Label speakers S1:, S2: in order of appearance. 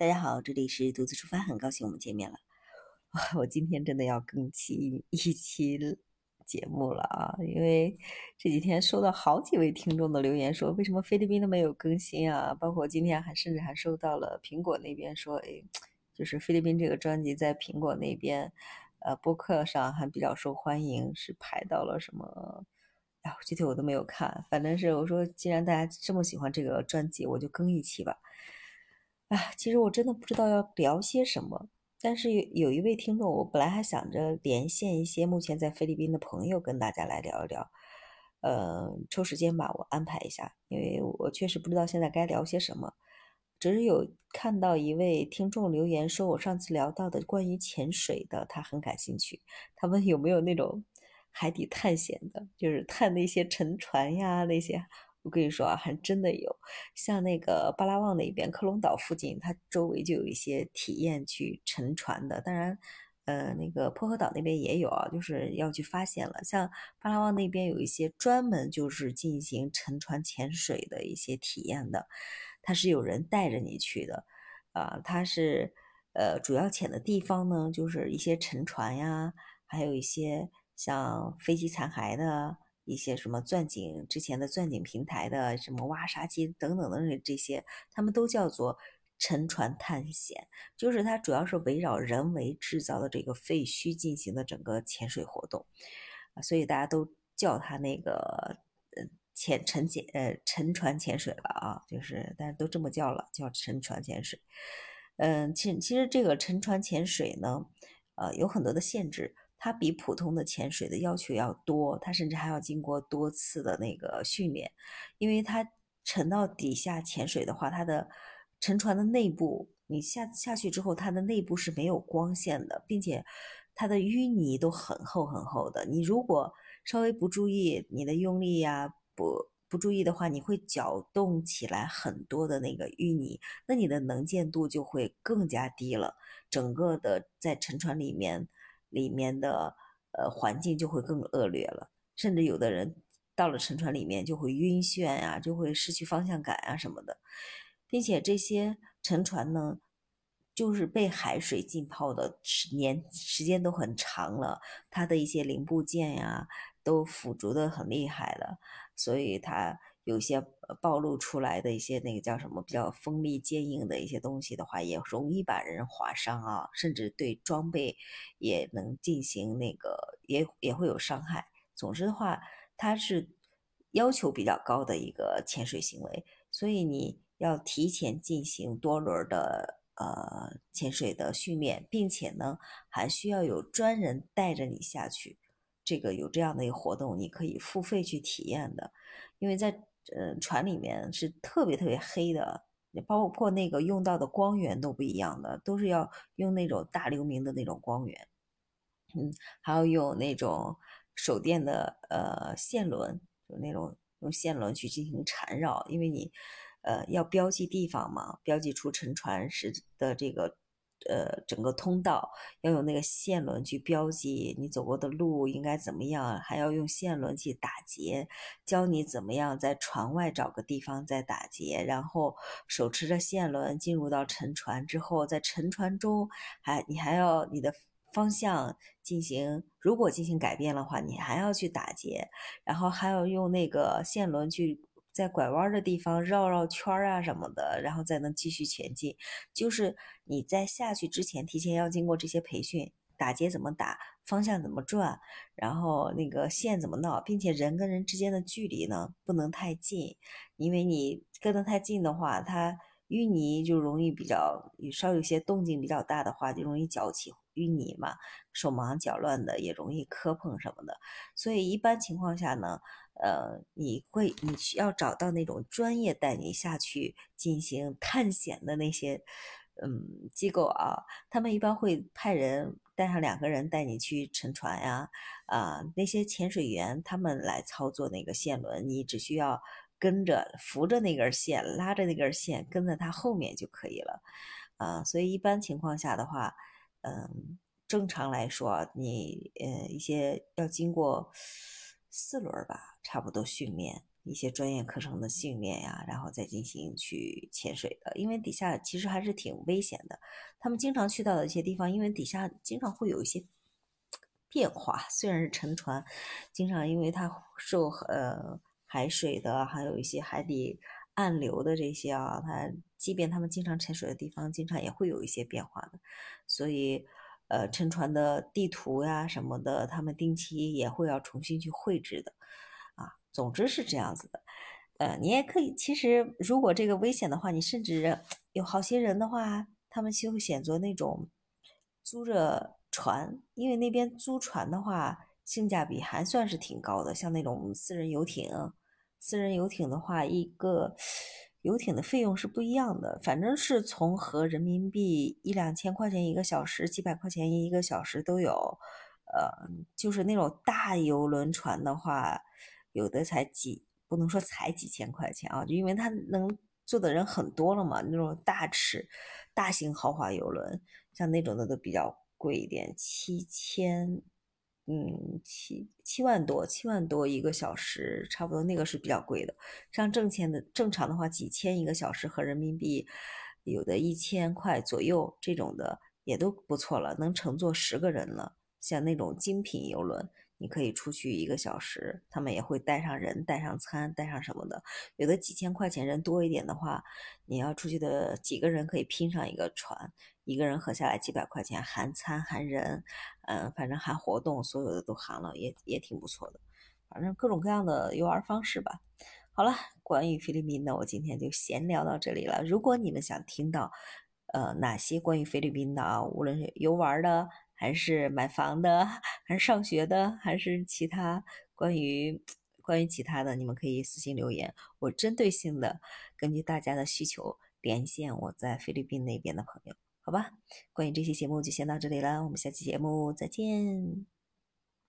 S1: 大家好，这里是独自出发，很高兴我们见面了。我今天真的要更新一期节目了啊，因为这几天收到好几位听众的留言，说为什么菲律宾都没有更新啊？包括今天还甚至还收到了苹果那边说，哎，就是菲律宾这个专辑在苹果那边呃播客上还比较受欢迎，是排到了什么？哎，具体我都没有看，反正是我说，既然大家这么喜欢这个专辑，我就更一期吧。啊，其实我真的不知道要聊些什么，但是有有一位听众，我本来还想着连线一些目前在菲律宾的朋友，跟大家来聊一聊。呃，抽时间吧，我安排一下，因为我确实不知道现在该聊些什么。只是有看到一位听众留言说，我上次聊到的关于潜水的，他很感兴趣。他问有没有那种。海底探险的，就是探那些沉船呀，那些我跟你说啊，还真的有。像那个巴拉望那边，科隆岛附近，它周围就有一些体验去沉船的。当然，呃，那个薄荷岛那边也有啊，就是要去发现了。像巴拉望那边有一些专门就是进行沉船潜水的一些体验的，它是有人带着你去的啊。它是呃，主要潜的地方呢，就是一些沉船呀，还有一些。像飞机残骸的一些什么钻井之前的钻井平台的什么挖沙机等等的这些，他们都叫做沉船探险，就是它主要是围绕人为制造的这个废墟进行的整个潜水活动，所以大家都叫它那个呃潜沉潜呃沉船潜水了啊，就是大家都这么叫了，叫沉船潜水。嗯，其其实这个沉船潜水呢，呃有很多的限制。它比普通的潜水的要求要多，它甚至还要经过多次的那个训练，因为它沉到底下潜水的话，它的沉船的内部，你下下去之后，它的内部是没有光线的，并且它的淤泥都很厚很厚的。你如果稍微不注意你的用力呀，不不注意的话，你会搅动起来很多的那个淤泥，那你的能见度就会更加低了，整个的在沉船里面。里面的呃环境就会更恶劣了，甚至有的人到了沉船里面就会晕眩呀，就会失去方向感啊什么的，并且这些沉船呢，就是被海水浸泡的时年时间都很长了，它的一些零部件呀都腐竹的很厉害了，所以它。有些暴露出来的一些那个叫什么比较锋利坚硬的一些东西的话，也容易把人划伤啊，甚至对装备也能进行那个也也会有伤害。总之的话，它是要求比较高的一个潜水行为，所以你要提前进行多轮的呃潜水的训练，并且呢还需要有专人带着你下去。这个有这样的一个活动，你可以付费去体验的，因为在。呃，船里面是特别特别黑的，包括那个用到的光源都不一样的，都是要用那种大流明的那种光源。嗯，还要用那种手电的呃线轮，就那种用线轮去进行缠绕，因为你呃要标记地方嘛，标记出沉船时的这个。呃，整个通道要用那个线轮去标记你走过的路应该怎么样，还要用线轮去打结，教你怎么样在船外找个地方再打结，然后手持着线轮进入到沉船之后，在沉船中还你还要你的方向进行，如果进行改变的话，你还要去打结，然后还要用那个线轮去。在拐弯的地方绕绕圈啊什么的，然后再能继续前进。就是你在下去之前，提前要经过这些培训，打结怎么打，方向怎么转，然后那个线怎么闹，并且人跟人之间的距离呢不能太近，因为你跟得太近的话，它淤泥就容易比较稍有些动静比较大的话，就容易搅起淤泥嘛，手忙脚乱的也容易磕碰什么的。所以一般情况下呢。呃，你会你需要找到那种专业带你下去进行探险的那些嗯机构啊，他们一般会派人带上两个人带你去沉船呀，啊，那些潜水员他们来操作那个线轮，你只需要跟着扶着那根线，拉着那根线跟在他后面就可以了，啊，所以一般情况下的话，嗯，正常来说，你呃一些要经过。四轮吧，差不多训练一些专业课程的训练呀，然后再进行去潜水的。因为底下其实还是挺危险的，他们经常去到的一些地方，因为底下经常会有一些变化。虽然是沉船，经常因为它受呃海水的，还有一些海底暗流的这些啊，它即便他们经常潜水的地方，经常也会有一些变化的。所以，呃，沉船的地图呀什么的，他们定期也会要重新去绘制的。啊总之是这样子的，呃，你也可以，其实如果这个危险的话，你甚至有好些人的话，他们就会选择那种租着船，因为那边租船的话，性价比还算是挺高的。像那种私人游艇，私人游艇的话，一个游艇的费用是不一样的，反正是从合人民币一两千块钱一个小时，几百块钱一个小时都有。呃，就是那种大游轮船的话。有的才几，不能说才几千块钱啊，就因为它能坐的人很多了嘛。那种大尺、大型豪华游轮，像那种的都比较贵一点，七千，嗯，七七万多，七万多一个小时，差不多那个是比较贵的。像挣钱的正常的话，几千一个小时和人民币，有的一千块左右这种的也都不错了，能乘坐十个人了。像那种精品游轮。你可以出去一个小时，他们也会带上人、带上餐、带上什么的。有的几千块钱，人多一点的话，你要出去的几个人可以拼上一个船，一个人合下来几百块钱，含餐含人，嗯，反正含活动，所有的都含了，也也挺不错的。反正各种各样的游玩方式吧。好了，关于菲律宾呢，我今天就闲聊到这里了。如果你们想听到，呃，哪些关于菲律宾的啊，无论是游玩的。还是买房的，还是上学的，还是其他关于关于其他的，你们可以私信留言，我针对性的根据大家的需求连线我在菲律宾那边的朋友，好吧？关于这期节目就先到这里了，我们下期节目再见。